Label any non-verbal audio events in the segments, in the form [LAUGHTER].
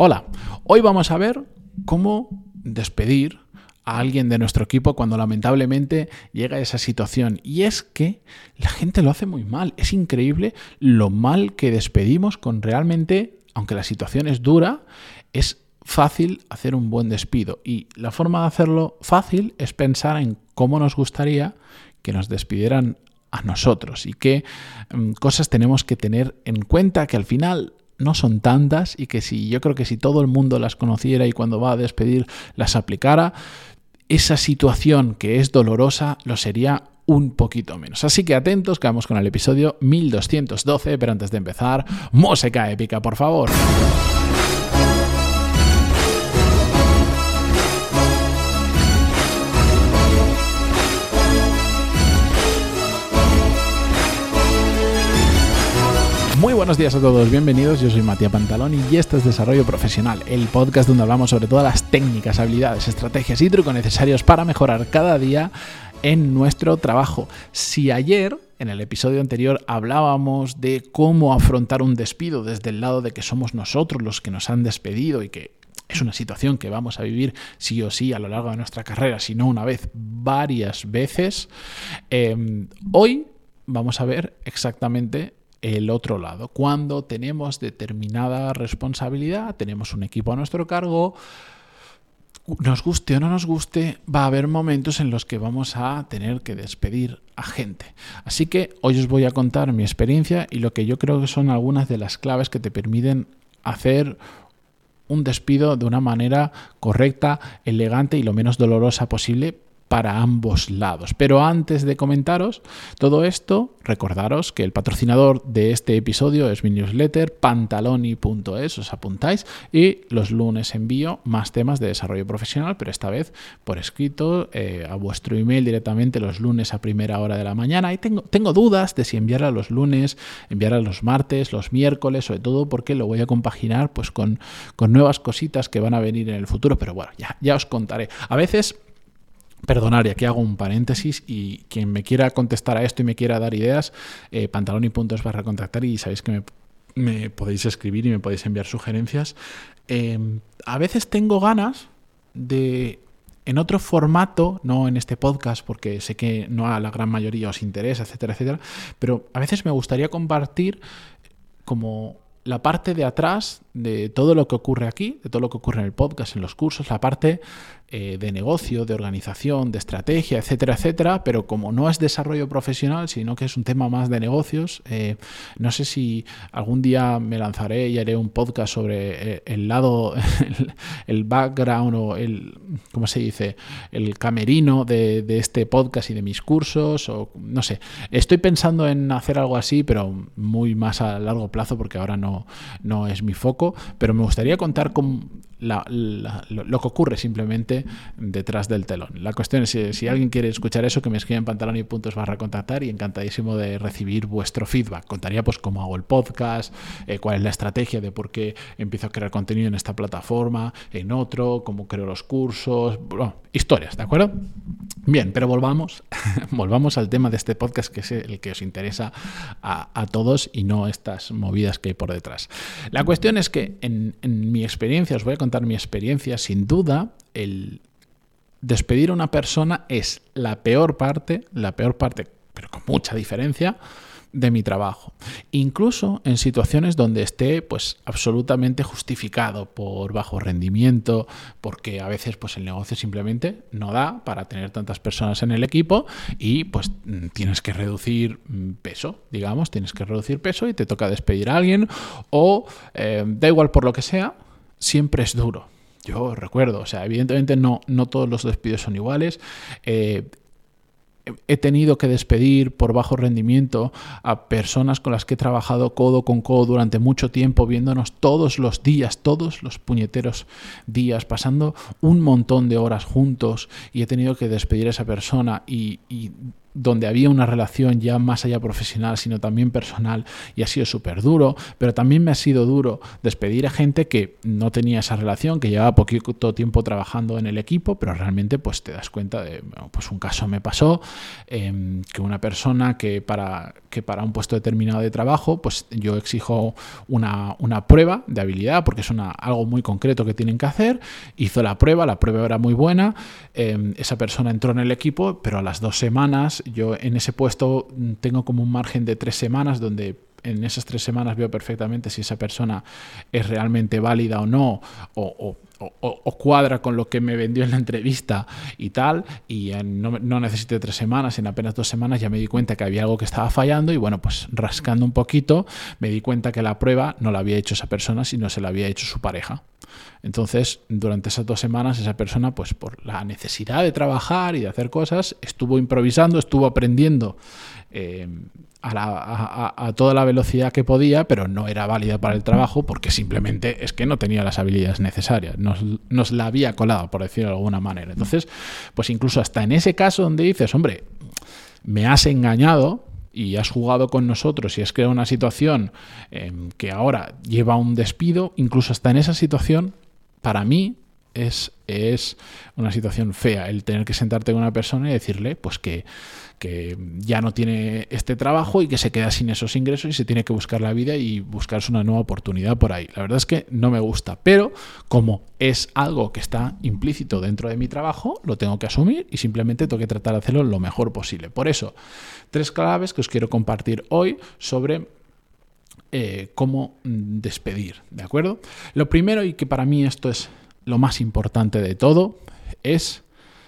Hola, hoy vamos a ver cómo despedir a alguien de nuestro equipo cuando lamentablemente llega a esa situación. Y es que la gente lo hace muy mal. Es increíble lo mal que despedimos con realmente, aunque la situación es dura, es fácil hacer un buen despido. Y la forma de hacerlo fácil es pensar en cómo nos gustaría que nos despidieran a nosotros y qué mm, cosas tenemos que tener en cuenta que al final no son tantas y que si yo creo que si todo el mundo las conociera y cuando va a despedir las aplicara, esa situación que es dolorosa lo sería un poquito menos. Así que atentos, que vamos con el episodio 1212, pero antes de empezar, música épica, por favor. Buenos días a todos, bienvenidos. Yo soy Matías Pantaloni y esto es Desarrollo Profesional, el podcast donde hablamos sobre todas las técnicas, habilidades, estrategias y trucos necesarios para mejorar cada día en nuestro trabajo. Si ayer en el episodio anterior hablábamos de cómo afrontar un despido desde el lado de que somos nosotros los que nos han despedido y que es una situación que vamos a vivir sí o sí a lo largo de nuestra carrera, si no una vez, varias veces. Eh, hoy vamos a ver exactamente el otro lado. Cuando tenemos determinada responsabilidad, tenemos un equipo a nuestro cargo, nos guste o no nos guste, va a haber momentos en los que vamos a tener que despedir a gente. Así que hoy os voy a contar mi experiencia y lo que yo creo que son algunas de las claves que te permiten hacer un despido de una manera correcta, elegante y lo menos dolorosa posible para ambos lados. Pero antes de comentaros todo esto, recordaros que el patrocinador de este episodio es mi newsletter pantaloni.es, os apuntáis y los lunes envío más temas de desarrollo profesional, pero esta vez por escrito eh, a vuestro email directamente los lunes a primera hora de la mañana. Y tengo, tengo dudas de si enviarla los lunes, enviarla los martes, los miércoles, sobre todo porque lo voy a compaginar pues con, con nuevas cositas que van a venir en el futuro, pero bueno, ya, ya os contaré. A veces Perdonar, y aquí hago un paréntesis y quien me quiera contestar a esto y me quiera dar ideas, eh, pantaloni.es barra contactar y sabéis que me, podéis escribir y me podéis enviar sugerencias. Em, a veces tengo ganas de, en otro formato, no en este podcast, porque sé que no a la gran mayoría os interesa, etcétera, etcétera, pero a veces me gustaría compartir como la parte de atrás de todo lo que ocurre aquí, de todo lo que ocurre en el podcast, en los cursos, la parte eh, de negocio, de organización, de estrategia, etcétera, etcétera, pero como no es desarrollo profesional, sino que es un tema más de negocios, eh, no sé si algún día me lanzaré y haré un podcast sobre eh, el, lado, [LAUGHS] el, background o el, ¿cómo se dice?, el camerino de, este podcast y de mis cursos, o no sé, estoy pensando en hacer algo así, pero muy más a largo plazo porque ahora no, no es mi foco, pero me gustaría contar con lo, que ocurre simplemente detrás del telón. La cuestión es si, alguien quiere escuchar eso, que me escriba en pantalón y puntos barra contactar y encantadísimo de recibir vuestro feedback. Contaría pues cómo hago el podcast, eh, cuál es la estrategia de por qué empiezo a crear contenido en esta plataforma, en otro, cómo creo los cursos, historias, ¿de acuerdo? Bien, pero volvamos, [LAUGHS] volvamos al tema de este podcast que es el que os interesa a, todos y no estas movidas que hay por detrás. La cuestión es que en, en mi experiencia os voy a contar mi experiencia, sin duda, el despedir a una persona es la peor parte, la peor parte, pero con mucha diferencia, de mi trabajo. Incluso en situaciones donde esté pues absolutamente justificado por bajo rendimiento, porque a veces pues el negocio simplemente no da para tener tantas personas en el equipo y pues tienes que reducir mm, peso, digamos, tienes que reducir peso y te toca despedir a alguien o eh, da igual por lo que sea, siempre es duro. Yo recuerdo, o sea, evidentemente no, no todos los despidos son iguales. Eh, he tenido que despedir por bajo rendimiento a personas con las que he trabajado codo con codo durante mucho tiempo, viéndonos todos los días, todos los puñeteros días, pasando un montón de horas juntos y he tenido que despedir a esa persona y, y donde había una relación ya más allá profesional, sino también personal, y ha sido súper duro, pero también me ha sido duro despedir a gente que no tenía esa relación, que llevaba poquito tiempo trabajando en el equipo, pero realmente pues te das cuenta de, pues un caso me pasó, em, que una persona que para, que para un puesto determinado de trabajo, pues yo exijo una, prueba de habilidad, porque es una, algo muy concreto que tienen que hacer, hizo la prueba, la prueba era muy buena, em, esa persona entró en el equipo, pero a las dos semanas yo en ese puesto tengo como un margen de tres semanas donde en esas tres semanas veo perfectamente si esa persona es realmente válida o no, o, cuadra con lo que me vendió en la entrevista y tal, y no, necesité tres semanas, en apenas dos semanas ya me di cuenta que había algo que estaba fallando y bueno, pues rascando un poquito me di cuenta que la prueba no la había hecho esa persona, sino se la había hecho su pareja. Entonces, durante esas dos semanas, esa persona, pues por la necesidad de trabajar y de hacer cosas, estuvo improvisando, estuvo aprendiendo eh, a, toda la velocidad que podía, pero no era válida para el trabajo porque simplemente es que no tenía las habilidades necesarias. Nos, la había colado, por decirlo de alguna manera. Entonces, pues incluso hasta en ese caso donde dices, hombre, me has engañado, y has jugado con nosotros y has creado una situación em, que ahora lleva a un despido, incluso hasta en esa situación, para mí es, es una situación fea el tener que sentarte con una persona y decirle pues que, que ya no tiene este trabajo y que se queda sin esos ingresos y se tiene que buscar la vida y buscarse una nueva oportunidad por ahí. La verdad es que no me gusta, pero como es algo que está implícito dentro de mi trabajo, lo tengo que asumir y simplemente tengo que tratar de hacerlo lo mejor posible. Por eso, tres claves que os quiero compartir hoy sobre eh, cómo despedir, ¿de acuerdo? Lo primero, y que para mí esto es lo más importante de todo, es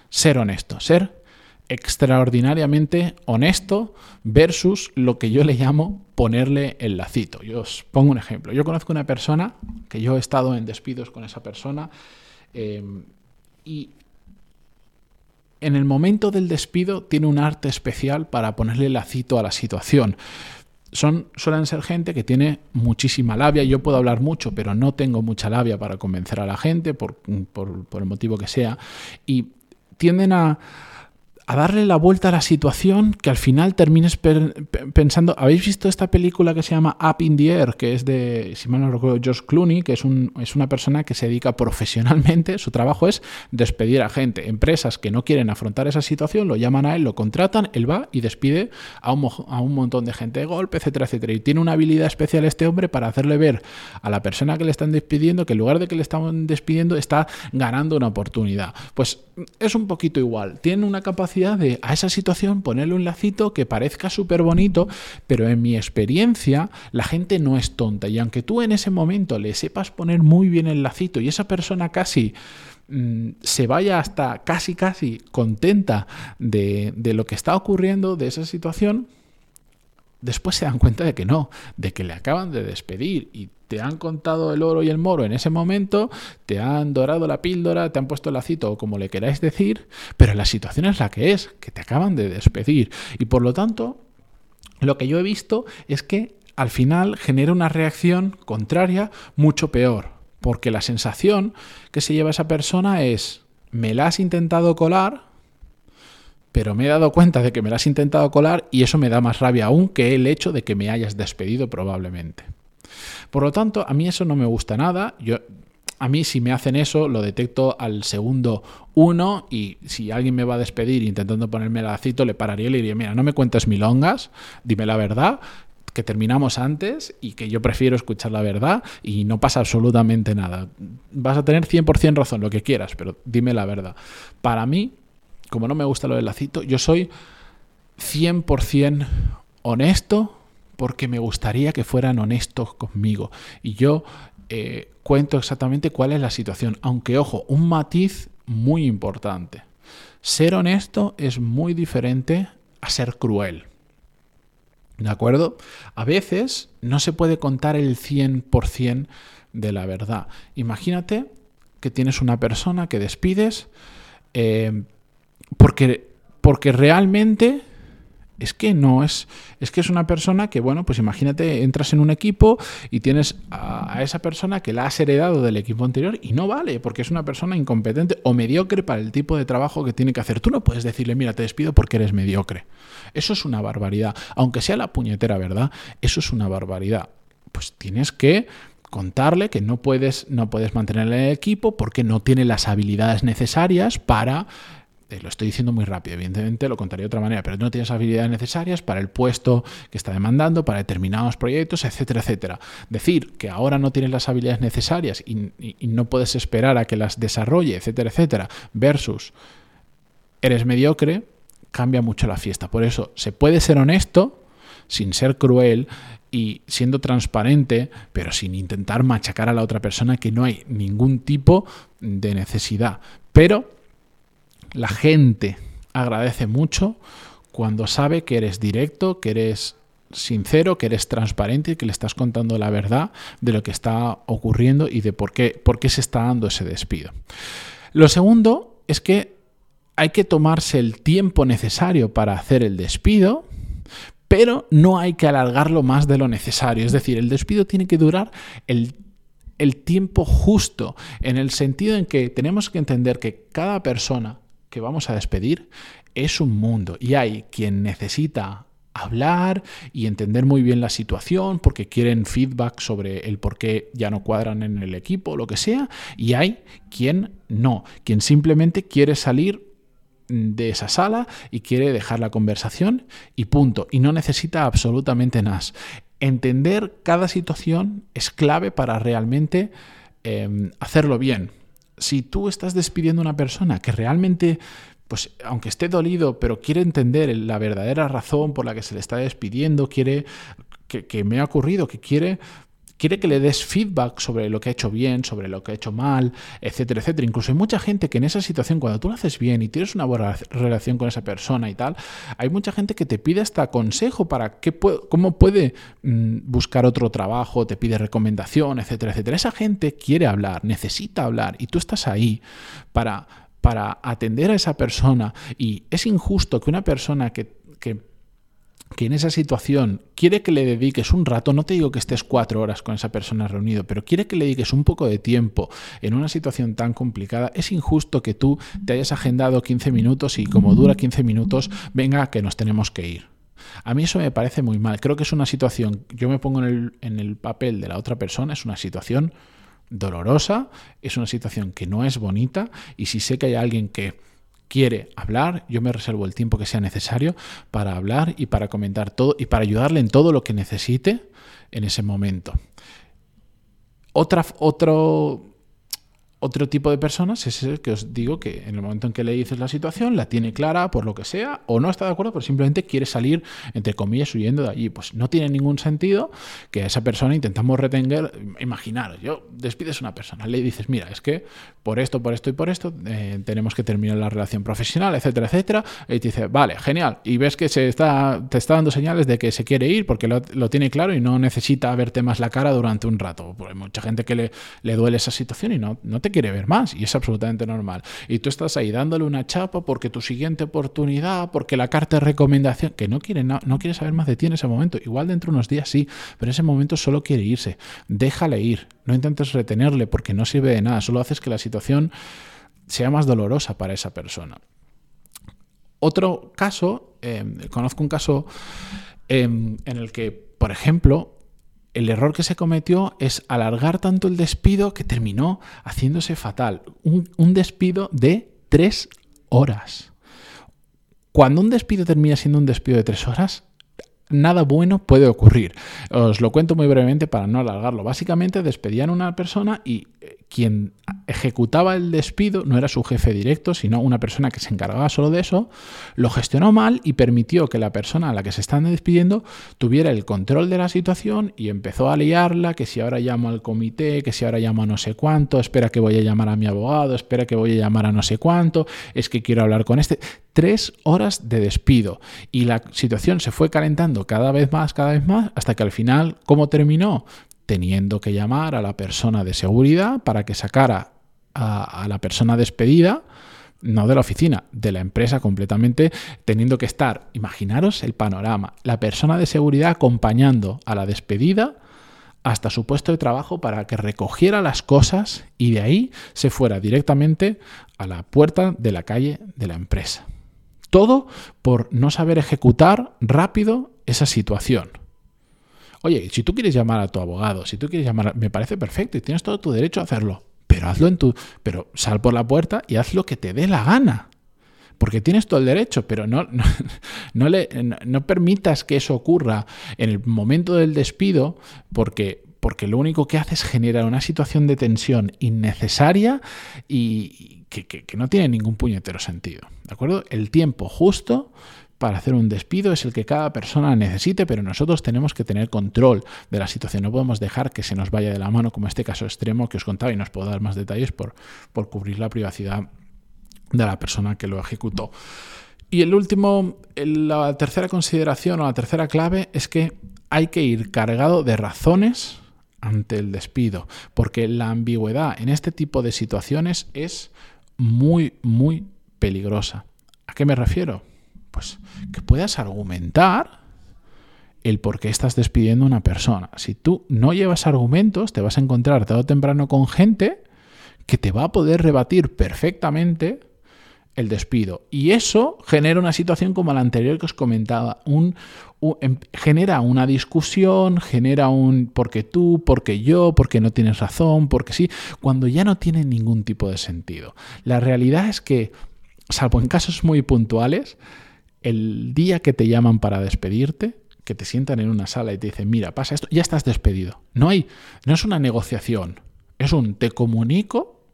ser honesto, ser extraordinariamente honesto versus lo que yo le llamo ponerle el lacito. Yo os pongo un ejemplo. Yo conozco una persona que yo he estado en despidos con esa persona eh, y en el momento del despido tiene un arte especial para ponerle lacito a la situación. Son, suelen ser gente que tiene muchísima labia. Yo puedo hablar mucho, pero no tengo mucha labia para convencer a la gente, por, por el motivo que sea. Y tienden a, a darle la vuelta a la situación que al final termines pensando, ¿habéis visto esta película que se llama Up in the Air, que es de, si mal no recuerdo, George Clooney, que es, un, es una persona que se dedica profesionalmente, su trabajo es despedir a gente, empresas que no quieren afrontar esa situación, lo llaman a él, lo contratan, él va y despide a un, a un montón de gente de golpe, etcétera, etcétera. Y tiene una habilidad especial este hombre para hacerle ver a la persona que le están despidiendo que en lugar de que le están despidiendo está ganando una oportunidad. Pues es un poquito igual, tiene una capacidad de a esa situación ponerle un lacito que parezca súper bonito, pero en mi experiencia la gente no es tonta. Y aunque tú en ese momento le sepas poner muy bien el lacito y esa persona casi mm, se vaya hasta casi casi contenta de, de lo que está ocurriendo, de esa situación, después se dan cuenta de que no, de que le acaban de despedir y te han contado el oro y el moro en ese momento, te han dorado la píldora, te han puesto el lacito o como le queráis decir, pero la situación es la que es, que te acaban de despedir. Y por lo tanto, lo que yo he visto es que al final genera una reacción contraria mucho peor, porque la sensación que se lleva esa persona es, me la has intentado colar, pero me he dado cuenta de que me la has intentado colar y eso me da más rabia aún que el hecho de que me hayas despedido probablemente. Por lo tanto, a mí eso no me gusta nada. Yo, a mí si me hacen eso lo detecto al segundo uno y si alguien me va a despedir intentando ponerme el lacito le pararía y le diría, mira, no me cuentes milongas, dime la verdad, que terminamos antes y que yo prefiero escuchar la verdad y no pasa absolutamente nada. Vas a tener 100% razón, lo que quieras, pero dime la verdad. Para mí, como no me gusta lo del lacito, yo soy 100% honesto porque me gustaría que fueran honestos conmigo. Y yo eh, cuento exactamente cuál es la situación. Aunque, ojo, un matiz muy importante. Ser honesto es muy diferente a ser cruel. ¿De acuerdo? A veces no se puede contar el 100% de la verdad. Imagínate que tienes una persona que despides eh, porque, porque realmente es que no es, es que es una persona que, bueno, pues imagínate, entras en un equipo y tienes a, esa persona que la has heredado del equipo anterior y no vale, porque es una persona incompetente o mediocre para el tipo de trabajo que tiene que hacer. Tú no puedes decirle, mira, te despido porque eres mediocre. Eso es una barbaridad. Aunque sea la puñetera verdad, eso es una barbaridad. Pues tienes que contarle que no puedes, no puedes mantenerle en el equipo porque no tiene las habilidades necesarias para lo estoy diciendo muy rápido, evidentemente lo contaré de otra manera, pero no tienes habilidades necesarias para el puesto que está demandando, para determinados proyectos, etcétera, etcétera. Decir que ahora no tienes las habilidades necesarias y, y no puedes esperar a que las desarrolle, etcétera, etcétera, versus eres mediocre, cambia mucho la fiesta. Por eso, se puede ser honesto sin ser cruel y siendo transparente, pero sin intentar machacar a la otra persona que no hay ningún tipo de necesidad. Pero la gente agradece mucho cuando sabe que eres directo, que eres sincero, que eres transparente y que le estás contando la verdad de lo que está ocurriendo y de por qué, por qué se está dando ese despido. Lo segundo es que hay que tomarse el tiempo necesario para hacer el despido, pero no hay que alargarlo más de lo necesario. Es decir, el despido tiene que durar el el tiempo justo, en el sentido en que tenemos que entender que cada persona que vamos a despedir es un mundo. Y hay quien necesita hablar y entender muy bien la situación porque quieren feedback sobre el por qué ya no cuadran en el equipo lo que sea y hay quien no, quien simplemente quiere salir de esa sala y quiere dejar la conversación y punto. Y no necesita absolutamente nada. Entender cada situación es clave para realmente eh, hacerlo bien si tú estás despidiendo a una persona que realmente, pues aunque esté dolido, pero quiere entender la verdadera razón por la que se le está despidiendo, quiere que, que me ha ocurrido, que quiere quiere que le des feedback sobre lo que ha hecho bien, sobre lo que ha hecho mal, etcétera, etcétera. Incluso hay mucha gente que en esa situación, cuando tú lo haces bien y tienes una buena relación con esa persona y tal, hay mucha gente que te pide hasta consejo para qué cómo puede mm, buscar otro trabajo, te pide recomendación, etcétera, etcétera. Esa gente quiere hablar, necesita hablar y tú estás ahí para para atender a esa persona y es injusto que una persona que, que que en esa situación quiere que le dediques un rato, no te digo que estés cuatro horas con esa persona reunido, pero quiere que le dediques un poco de tiempo en una situación tan complicada, es injusto que tú te hayas agendado 15 minutos y como dura 15 minutos, venga que nos tenemos que ir. A mí eso me parece muy mal. Creo que es una situación, yo me pongo en el, en el papel de la otra persona, es una situación dolorosa, es una situación que no es bonita y si sé que hay alguien que quiere hablar, yo me reservo el tiempo que sea necesario para hablar y para comentar todo y para ayudarle en todo lo que necesite en ese momento. Otra, otro, otro tipo de personas es el que os digo que en el momento en que le dices la situación, la tiene clara por lo que sea, o no está de acuerdo, pero simplemente quiere salir, entre comillas, huyendo de allí. Pues no tiene ningún sentido que a esa persona intentamos retener. Imaginaros, yo despides a una persona, le dices, mira, es que por esto, por esto y por esto eh, tenemos que terminar la relación profesional, etcétera, etcétera. Y te dice, vale, genial. Y ves que se está, te está dando señales de que se quiere ir porque lo, tiene claro y no necesita verte más la cara durante un rato. Pues hay mucha gente que le, le duele esa situación y no, no te quiere ver más y es absolutamente normal. Y tú estás ahí dándole una chapa porque tu siguiente oportunidad, porque la carta de recomendación, que no quiere, no, no quiere saber más de ti en ese momento. Igual dentro de unos días sí, pero en ese momento solo quiere irse. Déjale ir, no intentes retenerle porque no sirve de nada, solo haces que la situación sea más dolorosa para esa persona. Otro caso, em, conozco un caso em, en el que, por ejemplo, el error que se cometió es alargar tanto el despido que terminó haciéndose fatal. Un, despido de tres horas. Cuando un despido termina siendo un despido de tres horas, nada bueno puede ocurrir. Os lo cuento muy brevemente para no alargarlo. Básicamente despedían a una persona y quien ejecutaba el despido no era su jefe directo, sino una persona que se encargaba solo de eso, lo gestionó mal y permitió que la persona a la que se están despidiendo tuviera el control de la situación y empezó a liarla, que si ahora llamo al comité, que si ahora llamo a no sé cuánto, espera que voy a llamar a mi abogado, espera que voy a llamar a no sé cuánto, es que quiero hablar con este. Tres horas de despido y la situación se fue calentando cada vez más, cada vez más, hasta que al final, ¿cómo terminó? Teniendo que llamar a la persona de seguridad para que sacara a, la persona despedida no de la oficina, de la empresa completamente, teniendo que estar, imaginaros el panorama, la persona de seguridad acompañando a la despedida hasta su puesto de trabajo para que recogiera las cosas y de ahí se fuera directamente a la puerta de la calle de la empresa. Todo por no saber ejecutar rápido esa situación. Oye, si tú quieres llamar a tu abogado, si tú quieres llamar, me parece perfecto y tienes todo tu derecho a hacerlo, pero hazlo en tu, pero sal por la puerta y haz lo que te dé la gana. Porque tienes todo el derecho, pero no, no, [LAUGHS] le, no permitas que eso ocurra en el momento del despido, porque, porque lo único que hace es generar una situación de tensión innecesaria y que, que no tiene ningún puñetero sentido. ¿De acuerdo? El tiempo justo para hacer un despido es el que cada persona necesite, pero nosotros tenemos que tener control de la situación. No podemos dejar que se nos vaya de la mano, como este caso extremo que os contaba, y no os puedo dar más detalles por, por cubrir la privacidad de la persona que lo ejecutó. Y el último, la tercera consideración o la tercera clave es que hay que ir cargado de razones ante el despido, porque la ambigüedad en este tipo de situaciones es muy, muy peligrosa. ¿A qué me refiero? Pues que puedas argumentar el por qué estás despidiendo a una persona. Si tú no llevas argumentos, te vas a encontrar tarde o temprano con gente que te va a poder rebatir perfectamente el despido. Y eso genera una situación como la anterior que os comentaba. Un, em, genera una discusión, genera un porque tú, porque yo, porque no tienes razón, porque sí, cuando ya no tiene ningún tipo de sentido. La realidad es que, salvo en casos muy puntuales, el día que te llaman para despedirte, que te sientan en una sala y te dicen, mira, pasa esto, ya estás despedido. No hay, no es una negociación, es un te comunico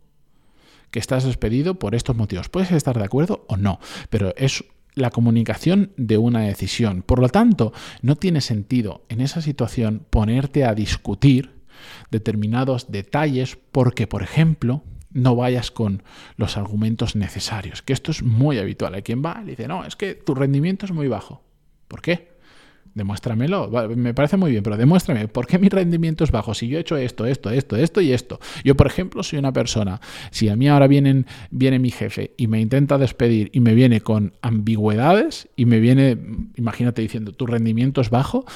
que estás despedido por estos motivos. Puedes estar de acuerdo o no, pero es la comunicación de una decisión. Por lo tanto, no tiene sentido en esa situación ponerte a discutir determinados detalles porque, por ejemplo, no vayas con los argumentos necesarios, que esto es muy habitual. Hay quien va y dice, no, es que tu rendimiento es muy bajo. ¿Por qué? Demuéstramelo. Me parece muy bien, pero demuéstrame por qué mi rendimiento es bajo. Si yo he hecho esto, esto, esto, esto y esto. Yo, por ejemplo, soy una persona. Si a mí ahora vienen, viene mi jefe y me intenta despedir y me viene con ambigüedades y me viene, imagínate diciendo, tu rendimiento es bajo,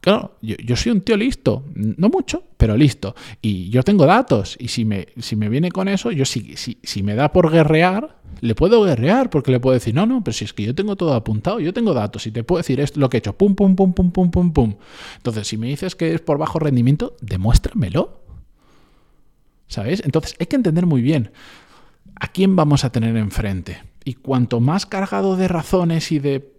Claro, yo, soy un tío listo, no mucho, pero listo. Y yo tengo datos. Y si me, si me viene con eso, yo si, si, si me da por guerrear, le puedo guerrear porque le puedo decir, no, no, pero si es que yo tengo todo apuntado, yo tengo datos y te puedo decir esto, lo que he hecho, pum, pum, pum, pum, pum, pum, pum. Entonces, si me dices que es por bajo rendimiento, demuéstramelo. ¿Sabes? Entonces, hay que entender muy bien a quién vamos a tener enfrente. Y cuanto más cargado de razones y de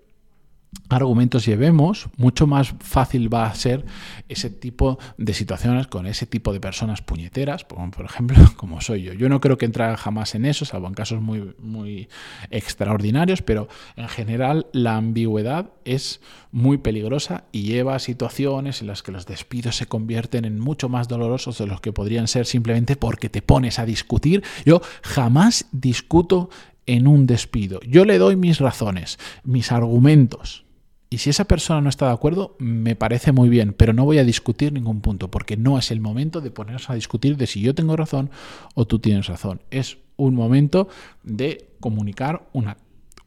argumentos llevemos, mucho más fácil va a ser ese tipo de situaciones con ese tipo de personas puñeteras, por ejemplo, [LAUGHS] como soy yo. Yo no creo que entre jamás en eso, salvo en casos muy, muy extraordinarios, pero en general la ambigüedad es muy peligrosa y lleva a situaciones en las que los despidos se convierten en mucho más dolorosos de los que podrían ser simplemente porque te pones a discutir. Yo jamás discuto en un despido. Yo le doy mis razones, mis argumentos. Y si esa persona no está de acuerdo, me parece muy bien, pero no voy a discutir ningún punto, porque no es el momento de ponernos a discutir de si yo tengo razón o tú tienes razón. Es un momento de comunicar una,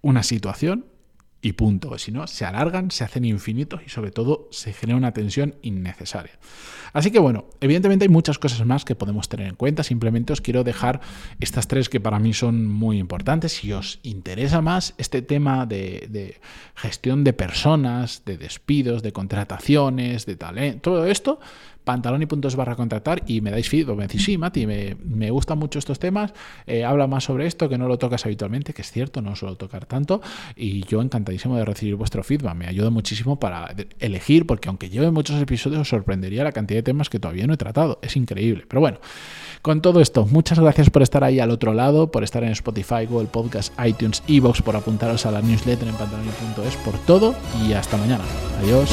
una situación y punto. Si no, se alargan, se hacen infinitos y sobre todo se genera una tensión innecesaria. Así que bueno, evidentemente hay muchas cosas más que podemos tener en cuenta. Simplemente os quiero dejar estas tres que para mí son muy importantes. Si os interesa más este tema de, de gestión de personas, de despidos, de contrataciones, de talento, todo esto, pantaloni.es barra contratar y me dais feedback, me decís, sí, Mati, me, me gustan mucho estos temas, eh, habla más sobre esto que no lo tocas habitualmente, que es cierto, no suelo tocar tanto, y yo encantadísimo de recibir vuestro feedback, me ayuda muchísimo para elegir, porque aunque lleve muchos episodios, os sorprendería la cantidad de temas que todavía no he tratado, es increíble, pero bueno. Con todo esto, muchas gracias por estar ahí al otro lado, por estar en Spotify, Google Podcast, iTunes, Evox, por apuntaros a la newsletter en pantaloni.es, por todo y hasta mañana. Adiós.